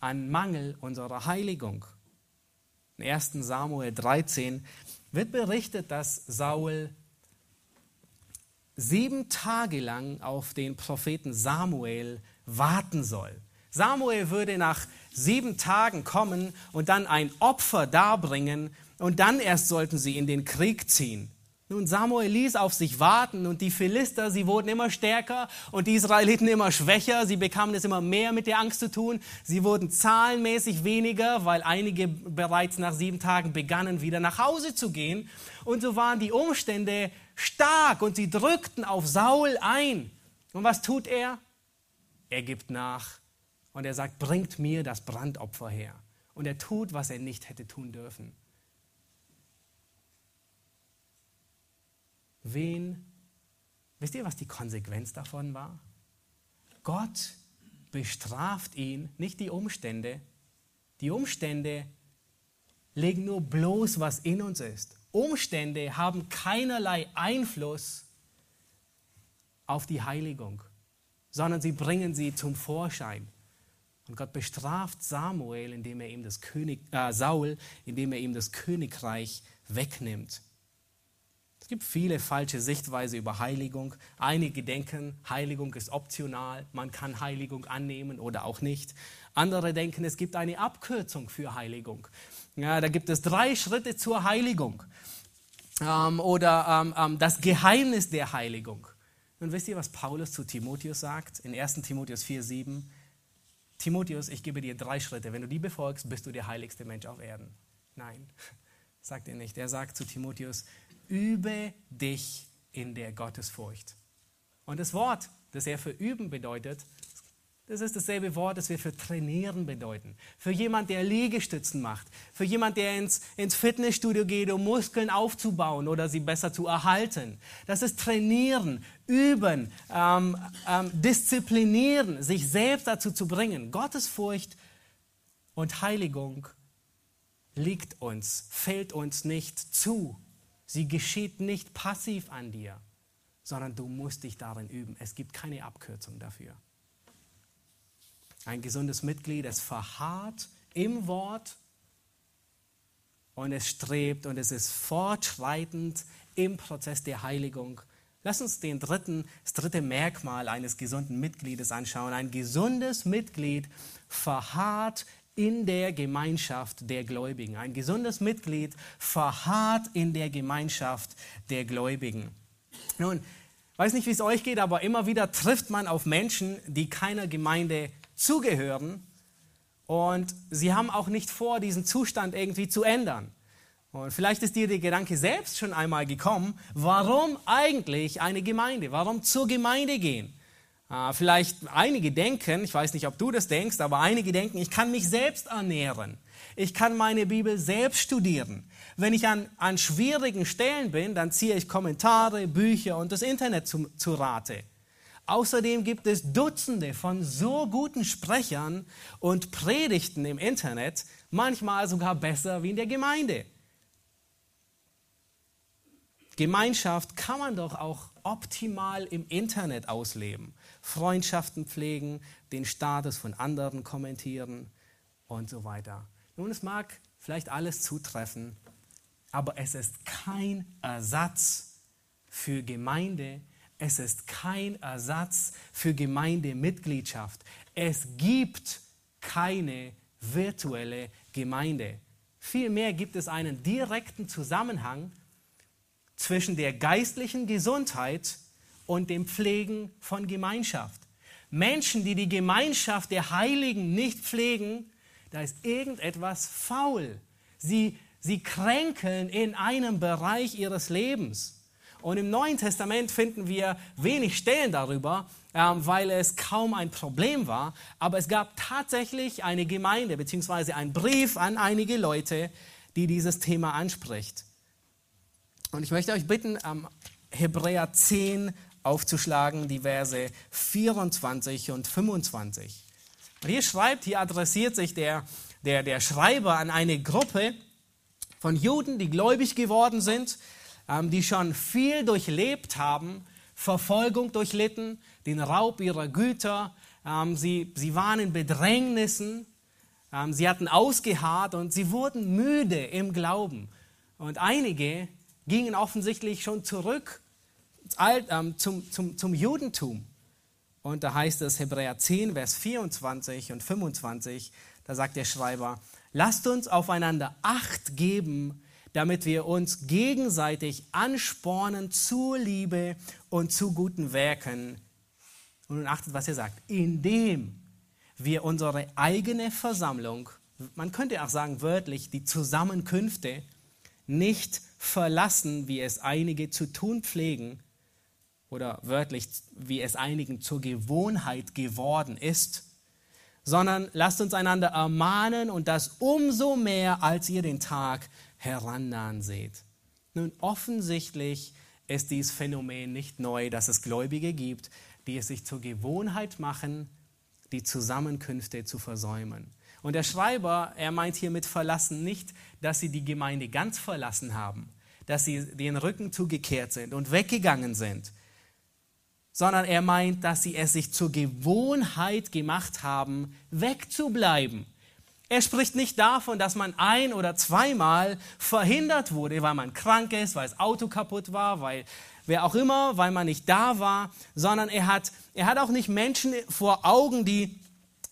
an Mangel unserer Heiligung. In 1 Samuel 13 wird berichtet, dass Saul sieben Tage lang auf den Propheten Samuel warten soll. Samuel würde nach sieben Tagen kommen und dann ein Opfer darbringen und dann erst sollten sie in den Krieg ziehen. Nun, Samuel ließ auf sich warten und die Philister, sie wurden immer stärker und die Israeliten immer schwächer. Sie bekamen es immer mehr mit der Angst zu tun. Sie wurden zahlenmäßig weniger, weil einige bereits nach sieben Tagen begannen, wieder nach Hause zu gehen. Und so waren die Umstände stark und sie drückten auf Saul ein. Und was tut er? Er gibt nach und er sagt, bringt mir das Brandopfer her. Und er tut, was er nicht hätte tun dürfen. wen, wisst ihr, was die Konsequenz davon war? Gott bestraft ihn, nicht die Umstände. Die Umstände legen nur bloß, was in uns ist. Umstände haben keinerlei Einfluss auf die Heiligung, sondern sie bringen sie zum Vorschein. Und Gott bestraft Samuel, indem er ihm das König, äh, Saul, indem er ihm das Königreich wegnimmt. Es gibt viele falsche Sichtweise über Heiligung. Einige denken, Heiligung ist optional, man kann Heiligung annehmen oder auch nicht. Andere denken, es gibt eine Abkürzung für Heiligung. Ja, da gibt es drei Schritte zur Heiligung. Ähm, oder ähm, ähm, das Geheimnis der Heiligung. Und wisst ihr, was Paulus zu Timotheus sagt? In 1 Timotheus 4,7. Timotheus, ich gebe dir drei Schritte. Wenn du die befolgst, bist du der heiligste Mensch auf Erden. Nein, sagt er nicht. Er sagt zu Timotheus, übe dich in der Gottesfurcht. Und das Wort, das er für üben bedeutet, das ist dasselbe Wort, das wir für trainieren bedeuten. Für jemand, der Liegestützen macht. Für jemand, der ins, ins Fitnessstudio geht, um Muskeln aufzubauen oder sie besser zu erhalten. Das ist trainieren, üben, ähm, ähm, disziplinieren, sich selbst dazu zu bringen. Gottesfurcht und Heiligung liegt uns, fällt uns nicht zu. Sie geschieht nicht passiv an dir, sondern du musst dich darin üben. Es gibt keine Abkürzung dafür. Ein gesundes Mitglied, es verharrt im Wort und es strebt und es ist fortschreitend im Prozess der Heiligung, Lass uns den dritten, das dritte Merkmal eines gesunden Mitgliedes anschauen. Ein gesundes Mitglied verharrt in der Gemeinschaft der Gläubigen. Ein gesundes Mitglied verharrt in der Gemeinschaft der Gläubigen. Nun, weiß nicht, wie es euch geht, aber immer wieder trifft man auf Menschen, die keiner Gemeinde zugehören und sie haben auch nicht vor, diesen Zustand irgendwie zu ändern. Und vielleicht ist dir der Gedanke selbst schon einmal gekommen, warum eigentlich eine Gemeinde? Warum zur Gemeinde gehen? Äh, vielleicht einige denken, ich weiß nicht, ob du das denkst, aber einige denken, ich kann mich selbst ernähren. Ich kann meine Bibel selbst studieren. Wenn ich an, an schwierigen Stellen bin, dann ziehe ich Kommentare, Bücher und das Internet zu, zu Rate. Außerdem gibt es Dutzende von so guten Sprechern und Predigten im Internet, manchmal sogar besser wie in der Gemeinde. Gemeinschaft kann man doch auch optimal im Internet ausleben. Freundschaften pflegen, den Status von anderen kommentieren und so weiter. Nun, es mag vielleicht alles zutreffen, aber es ist kein Ersatz für Gemeinde. Es ist kein Ersatz für Gemeindemitgliedschaft. Es gibt keine virtuelle Gemeinde. Vielmehr gibt es einen direkten Zusammenhang zwischen der geistlichen Gesundheit und dem Pflegen von Gemeinschaft. Menschen, die die Gemeinschaft der Heiligen nicht pflegen, da ist irgendetwas faul. Sie, sie kränkeln in einem Bereich ihres Lebens. Und im Neuen Testament finden wir wenig Stellen darüber, ähm, weil es kaum ein Problem war. Aber es gab tatsächlich eine Gemeinde bzw. einen Brief an einige Leute, die dieses Thema anspricht. Und ich möchte euch bitten, Hebräer 10 aufzuschlagen, die Verse 24 und 25. Und hier schreibt, hier adressiert sich der, der, der Schreiber an eine Gruppe von Juden, die gläubig geworden sind, die schon viel durchlebt haben, Verfolgung durchlitten, den Raub ihrer Güter. Ähm, sie, sie waren in Bedrängnissen, ähm, sie hatten ausgeharrt und sie wurden müde im Glauben. Und einige gingen offensichtlich schon zurück ähm, zum, zum, zum Judentum. Und da heißt es Hebräer 10, Vers 24 und 25, da sagt der Schreiber, lasst uns aufeinander Acht geben, damit wir uns gegenseitig anspornen zur Liebe und zu guten Werken. Und nun achtet, was er sagt, indem wir unsere eigene Versammlung, man könnte auch sagen wörtlich, die Zusammenkünfte, nicht verlassen, wie es einige zu tun pflegen, oder wörtlich, wie es einigen zur Gewohnheit geworden ist, sondern lasst uns einander ermahnen und das umso mehr, als ihr den Tag herannahen seht. Nun, offensichtlich ist dieses Phänomen nicht neu, dass es Gläubige gibt, die es sich zur Gewohnheit machen, die Zusammenkünfte zu versäumen. Und der Schreiber, er meint hier mit verlassen nicht, dass sie die Gemeinde ganz verlassen haben, dass sie den Rücken zugekehrt sind und weggegangen sind, sondern er meint, dass sie es sich zur Gewohnheit gemacht haben, wegzubleiben. Er spricht nicht davon, dass man ein oder zweimal verhindert wurde, weil man krank ist, weil das Auto kaputt war, weil wer auch immer, weil man nicht da war, sondern er hat, er hat auch nicht Menschen vor Augen, die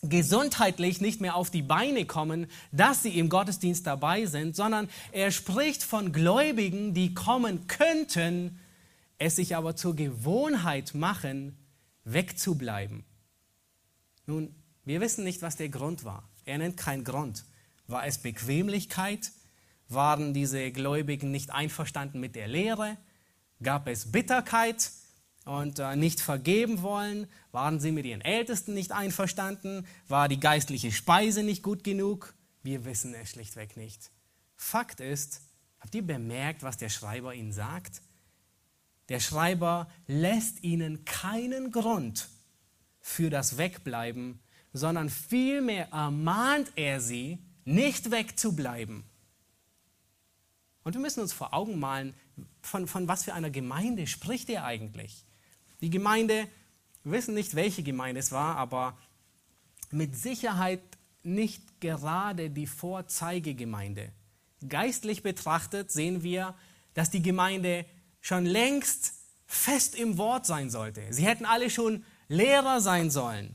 gesundheitlich nicht mehr auf die Beine kommen, dass sie im Gottesdienst dabei sind, sondern er spricht von Gläubigen, die kommen könnten, es sich aber zur Gewohnheit machen, wegzubleiben. Nun, wir wissen nicht, was der Grund war. Er nennt keinen Grund. War es Bequemlichkeit? Waren diese Gläubigen nicht einverstanden mit der Lehre? Gab es Bitterkeit? und äh, nicht vergeben wollen? Waren sie mit ihren Ältesten nicht einverstanden? War die geistliche Speise nicht gut genug? Wir wissen es schlichtweg nicht. Fakt ist, habt ihr bemerkt, was der Schreiber ihnen sagt? Der Schreiber lässt ihnen keinen Grund für das Wegbleiben, sondern vielmehr ermahnt er sie, nicht wegzubleiben. Und wir müssen uns vor Augen malen, von, von was für einer Gemeinde spricht er eigentlich? Die Gemeinde, wir wissen nicht, welche Gemeinde es war, aber mit Sicherheit nicht gerade die Vorzeigegemeinde. Geistlich betrachtet sehen wir, dass die Gemeinde schon längst fest im Wort sein sollte. Sie hätten alle schon Lehrer sein sollen.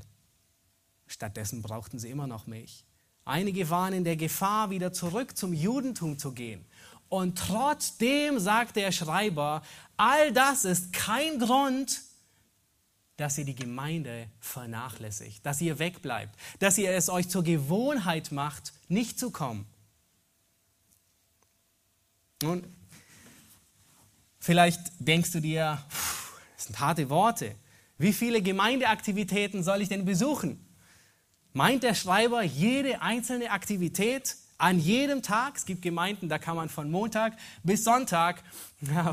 Stattdessen brauchten sie immer noch Milch. Einige waren in der Gefahr, wieder zurück zum Judentum zu gehen. Und trotzdem sagt der Schreiber, all das ist kein Grund, dass ihr die Gemeinde vernachlässigt, dass ihr wegbleibt, dass ihr es euch zur Gewohnheit macht, nicht zu kommen. Und vielleicht denkst du dir, das sind harte Worte. Wie viele Gemeindeaktivitäten soll ich denn besuchen? Meint der Schreiber jede einzelne Aktivität an jedem Tag? Es gibt Gemeinden, da kann man von Montag bis Sonntag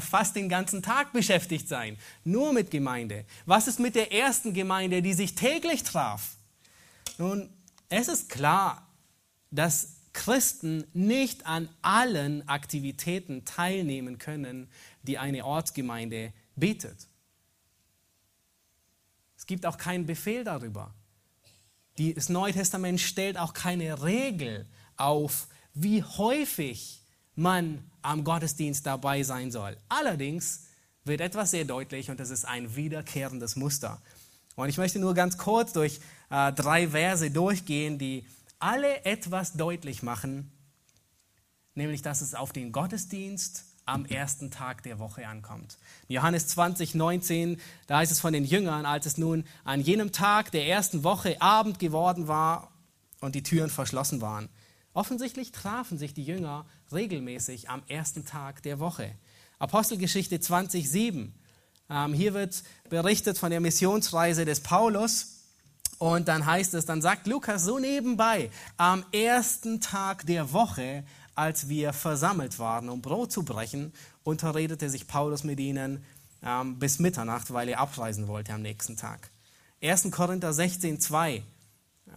fast den ganzen Tag beschäftigt sein. Nur mit Gemeinde. Was ist mit der ersten Gemeinde, die sich täglich traf? Nun, es ist klar, dass Christen nicht an allen Aktivitäten teilnehmen können, die eine Ortsgemeinde bietet. Es gibt auch keinen Befehl darüber. Das Neue Testament stellt auch keine Regel auf, wie häufig man am Gottesdienst dabei sein soll. Allerdings wird etwas sehr deutlich und das ist ein wiederkehrendes Muster. Und ich möchte nur ganz kurz durch äh, drei Verse durchgehen, die alle etwas deutlich machen, nämlich dass es auf den Gottesdienst am ersten Tag der Woche ankommt. Johannes 20, 19, da heißt es von den Jüngern, als es nun an jenem Tag der ersten Woche Abend geworden war und die Türen verschlossen waren. Offensichtlich trafen sich die Jünger regelmäßig am ersten Tag der Woche. Apostelgeschichte 20, 7. Ähm, hier wird berichtet von der Missionsreise des Paulus. Und dann heißt es, dann sagt Lukas so nebenbei, am ersten Tag der Woche als wir versammelt waren, um Brot zu brechen, unterredete sich Paulus mit ihnen ähm, bis Mitternacht, weil er abreisen wollte am nächsten Tag. 1. Korinther 16, 2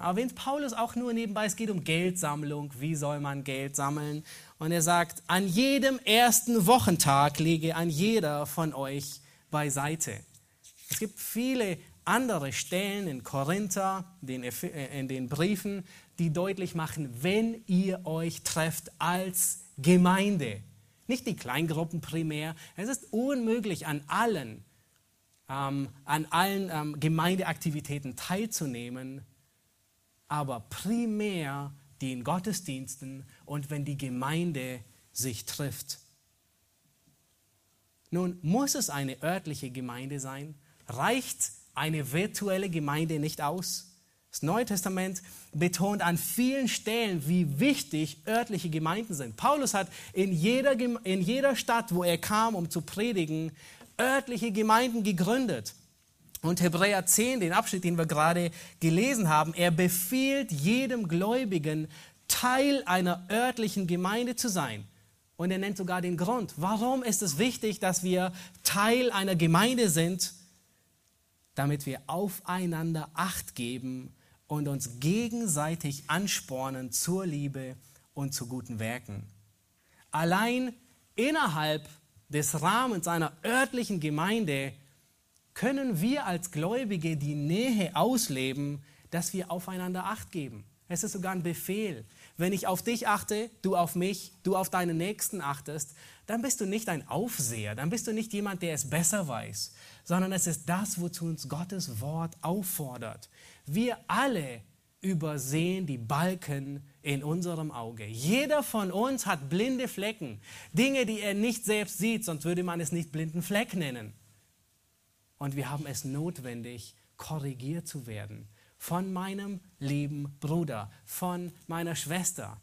erwähnt Paulus auch nur nebenbei, es geht um Geldsammlung, wie soll man Geld sammeln. Und er sagt, an jedem ersten Wochentag lege ein jeder von euch beiseite. Es gibt viele andere Stellen in Korinther, äh, in den Briefen, die deutlich machen, wenn ihr euch trefft als Gemeinde, nicht die Kleingruppen primär, es ist unmöglich an allen, ähm, an allen ähm, Gemeindeaktivitäten teilzunehmen, aber primär den Gottesdiensten und wenn die Gemeinde sich trifft. Nun, muss es eine örtliche Gemeinde sein? Reicht eine virtuelle Gemeinde nicht aus? Das Neue Testament betont an vielen Stellen, wie wichtig örtliche Gemeinden sind. Paulus hat in jeder, in jeder Stadt, wo er kam, um zu predigen, örtliche Gemeinden gegründet. Und Hebräer 10, den Abschnitt, den wir gerade gelesen haben, er befiehlt jedem Gläubigen, Teil einer örtlichen Gemeinde zu sein. Und er nennt sogar den Grund. Warum ist es wichtig, dass wir Teil einer Gemeinde sind? Damit wir aufeinander Acht geben und uns gegenseitig anspornen zur Liebe und zu guten Werken. Allein innerhalb des Rahmens einer örtlichen Gemeinde können wir als Gläubige die Nähe ausleben, dass wir aufeinander Acht geben. Es ist sogar ein Befehl. Wenn ich auf dich achte, du auf mich, du auf deinen Nächsten achtest, dann bist du nicht ein Aufseher, dann bist du nicht jemand, der es besser weiß, sondern es ist das, wozu uns Gottes Wort auffordert. Wir alle übersehen die Balken in unserem Auge. Jeder von uns hat blinde Flecken, Dinge, die er nicht selbst sieht, sonst würde man es nicht blinden Fleck nennen. Und wir haben es notwendig, korrigiert zu werden von meinem lieben Bruder, von meiner Schwester.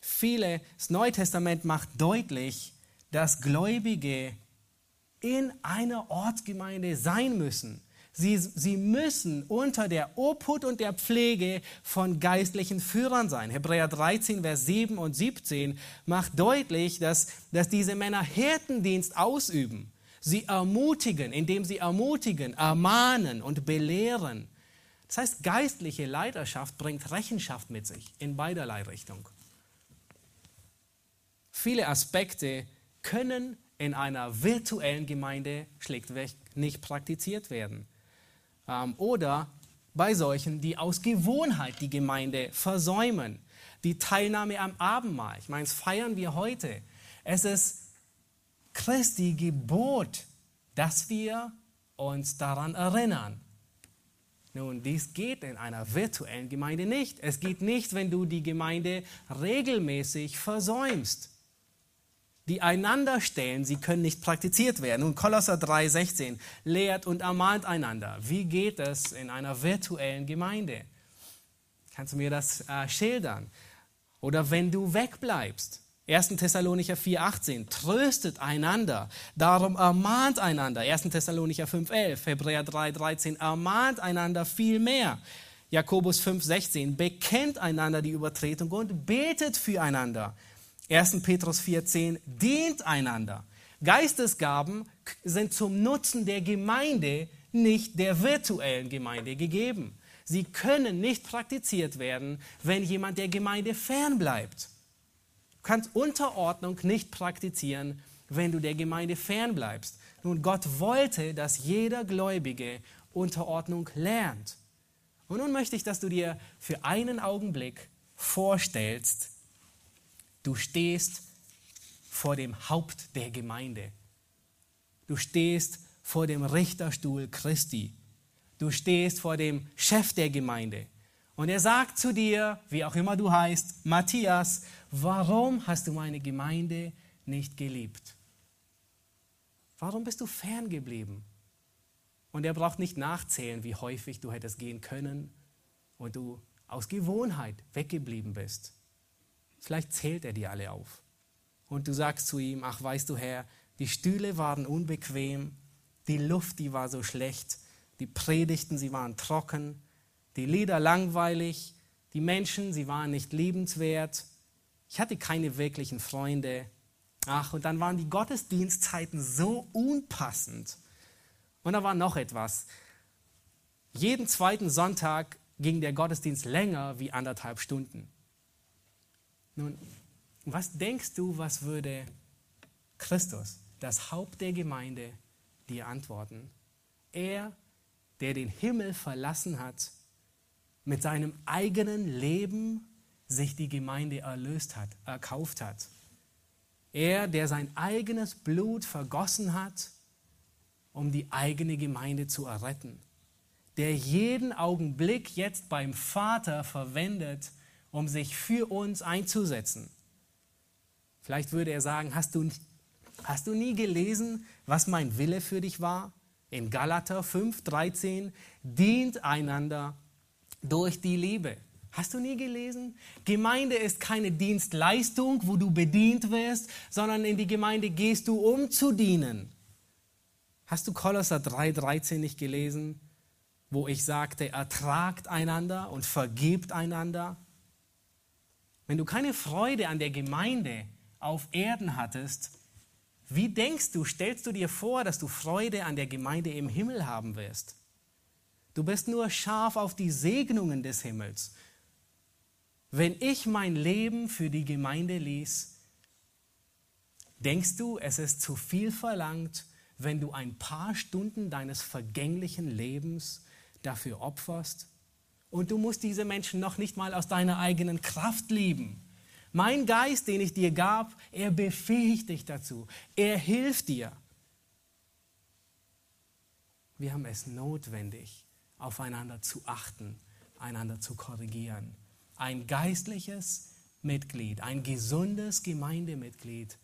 Viele, das Neue Testament macht deutlich, dass Gläubige in einer Ortsgemeinde sein müssen. Sie, sie müssen unter der Obhut und der Pflege von geistlichen Führern sein. Hebräer 13, Vers 7 und 17 macht deutlich, dass, dass diese Männer Hirtendienst ausüben. Sie ermutigen, indem sie ermutigen, ermahnen und belehren. Das heißt, geistliche Leiterschaft bringt Rechenschaft mit sich in beiderlei Richtung. Viele Aspekte können in einer virtuellen Gemeinde schlichtweg nicht praktiziert werden. Ähm, oder bei solchen, die aus Gewohnheit die Gemeinde versäumen. Die Teilnahme am Abendmahl. Ich meine, es feiern wir heute. Es ist Christi Gebot, dass wir uns daran erinnern. Nun, dies geht in einer virtuellen Gemeinde nicht. Es geht nicht, wenn du die Gemeinde regelmäßig versäumst. Die einander stellen, sie können nicht praktiziert werden. Nun, Kolosser 3,16 lehrt und ermahnt einander. Wie geht es in einer virtuellen Gemeinde? Kannst du mir das äh, schildern? Oder wenn du wegbleibst. 1. Thessalonicher 4,18, tröstet einander, darum ermahnt einander. 1. Thessalonicher 5,11, Hebräer 3,13, ermahnt einander viel mehr. Jakobus 5,16, bekennt einander die Übertretung und betet füreinander. 1. Petrus 4,10, dient einander. Geistesgaben sind zum Nutzen der Gemeinde, nicht der virtuellen Gemeinde gegeben. Sie können nicht praktiziert werden, wenn jemand der Gemeinde fernbleibt kannst Unterordnung nicht praktizieren, wenn du der Gemeinde fernbleibst. Nun, Gott wollte, dass jeder Gläubige Unterordnung lernt. Und nun möchte ich, dass du dir für einen Augenblick vorstellst, du stehst vor dem Haupt der Gemeinde. Du stehst vor dem Richterstuhl Christi. Du stehst vor dem Chef der Gemeinde. Und er sagt zu dir, wie auch immer du heißt, Matthias, warum hast du meine Gemeinde nicht geliebt? Warum bist du ferngeblieben? Und er braucht nicht nachzählen, wie häufig du hättest gehen können und du aus Gewohnheit weggeblieben bist. Vielleicht zählt er dir alle auf. Und du sagst zu ihm, ach weißt du Herr, die Stühle waren unbequem, die Luft, die war so schlecht, die Predigten, sie waren trocken, die Lieder langweilig, die Menschen, sie waren nicht liebenswert. Ich hatte keine wirklichen Freunde. Ach, und dann waren die Gottesdienstzeiten so unpassend. Und da war noch etwas. Jeden zweiten Sonntag ging der Gottesdienst länger wie anderthalb Stunden. Nun, was denkst du, was würde Christus, das Haupt der Gemeinde, dir antworten? Er, der den Himmel verlassen hat mit seinem eigenen Leben sich die Gemeinde erlöst hat, erkauft hat. Er, der sein eigenes Blut vergossen hat, um die eigene Gemeinde zu erretten. Der jeden Augenblick jetzt beim Vater verwendet, um sich für uns einzusetzen. Vielleicht würde er sagen, hast du, hast du nie gelesen, was mein Wille für dich war? In Galater 5, 13, dient einander durch die Liebe. Hast du nie gelesen? Gemeinde ist keine Dienstleistung, wo du bedient wirst, sondern in die Gemeinde gehst du, um zu dienen. Hast du Kolosser 3,13 nicht gelesen, wo ich sagte, ertragt einander und vergebt einander? Wenn du keine Freude an der Gemeinde auf Erden hattest, wie denkst du, stellst du dir vor, dass du Freude an der Gemeinde im Himmel haben wirst? Du bist nur scharf auf die Segnungen des Himmels. Wenn ich mein Leben für die Gemeinde ließ, denkst du, es ist zu viel verlangt, wenn du ein paar Stunden deines vergänglichen Lebens dafür opferst? Und du musst diese Menschen noch nicht mal aus deiner eigenen Kraft lieben. Mein Geist, den ich dir gab, er befähigt dich dazu. Er hilft dir. Wir haben es notwendig, aufeinander zu achten, einander zu korrigieren. Ein geistliches Mitglied, ein gesundes Gemeindemitglied,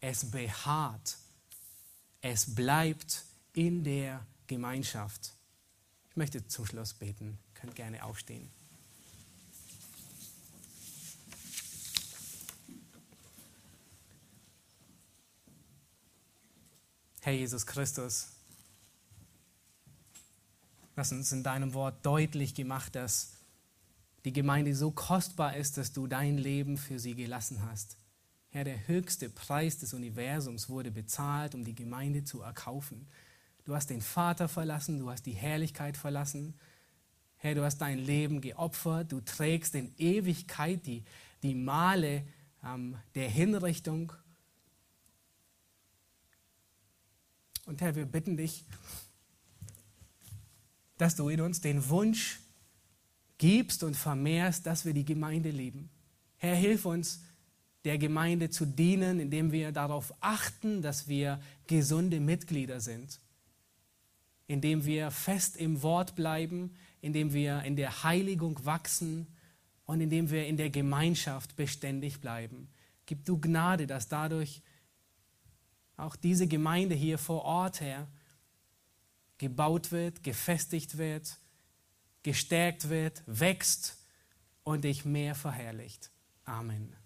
es beharrt, es bleibt in der Gemeinschaft. Ich möchte zum Schluss beten. Könnt gerne aufstehen. Herr Jesus Christus, hast uns in deinem Wort deutlich gemacht, dass die Gemeinde so kostbar ist, dass du dein Leben für sie gelassen hast. Herr, der höchste Preis des Universums wurde bezahlt, um die Gemeinde zu erkaufen. Du hast den Vater verlassen, du hast die Herrlichkeit verlassen. Herr, du hast dein Leben geopfert, du trägst in Ewigkeit die, die Male ähm, der Hinrichtung. Und Herr, wir bitten dich, dass du in uns den Wunsch gibst und vermehrst, dass wir die Gemeinde lieben. Herr, hilf uns, der Gemeinde zu dienen, indem wir darauf achten, dass wir gesunde Mitglieder sind, indem wir fest im Wort bleiben, indem wir in der Heiligung wachsen und indem wir in der Gemeinschaft beständig bleiben. Gib du Gnade, dass dadurch auch diese Gemeinde hier vor Ort, Herr, gebaut wird, gefestigt wird, gestärkt wird, wächst und dich mehr verherrlicht. Amen.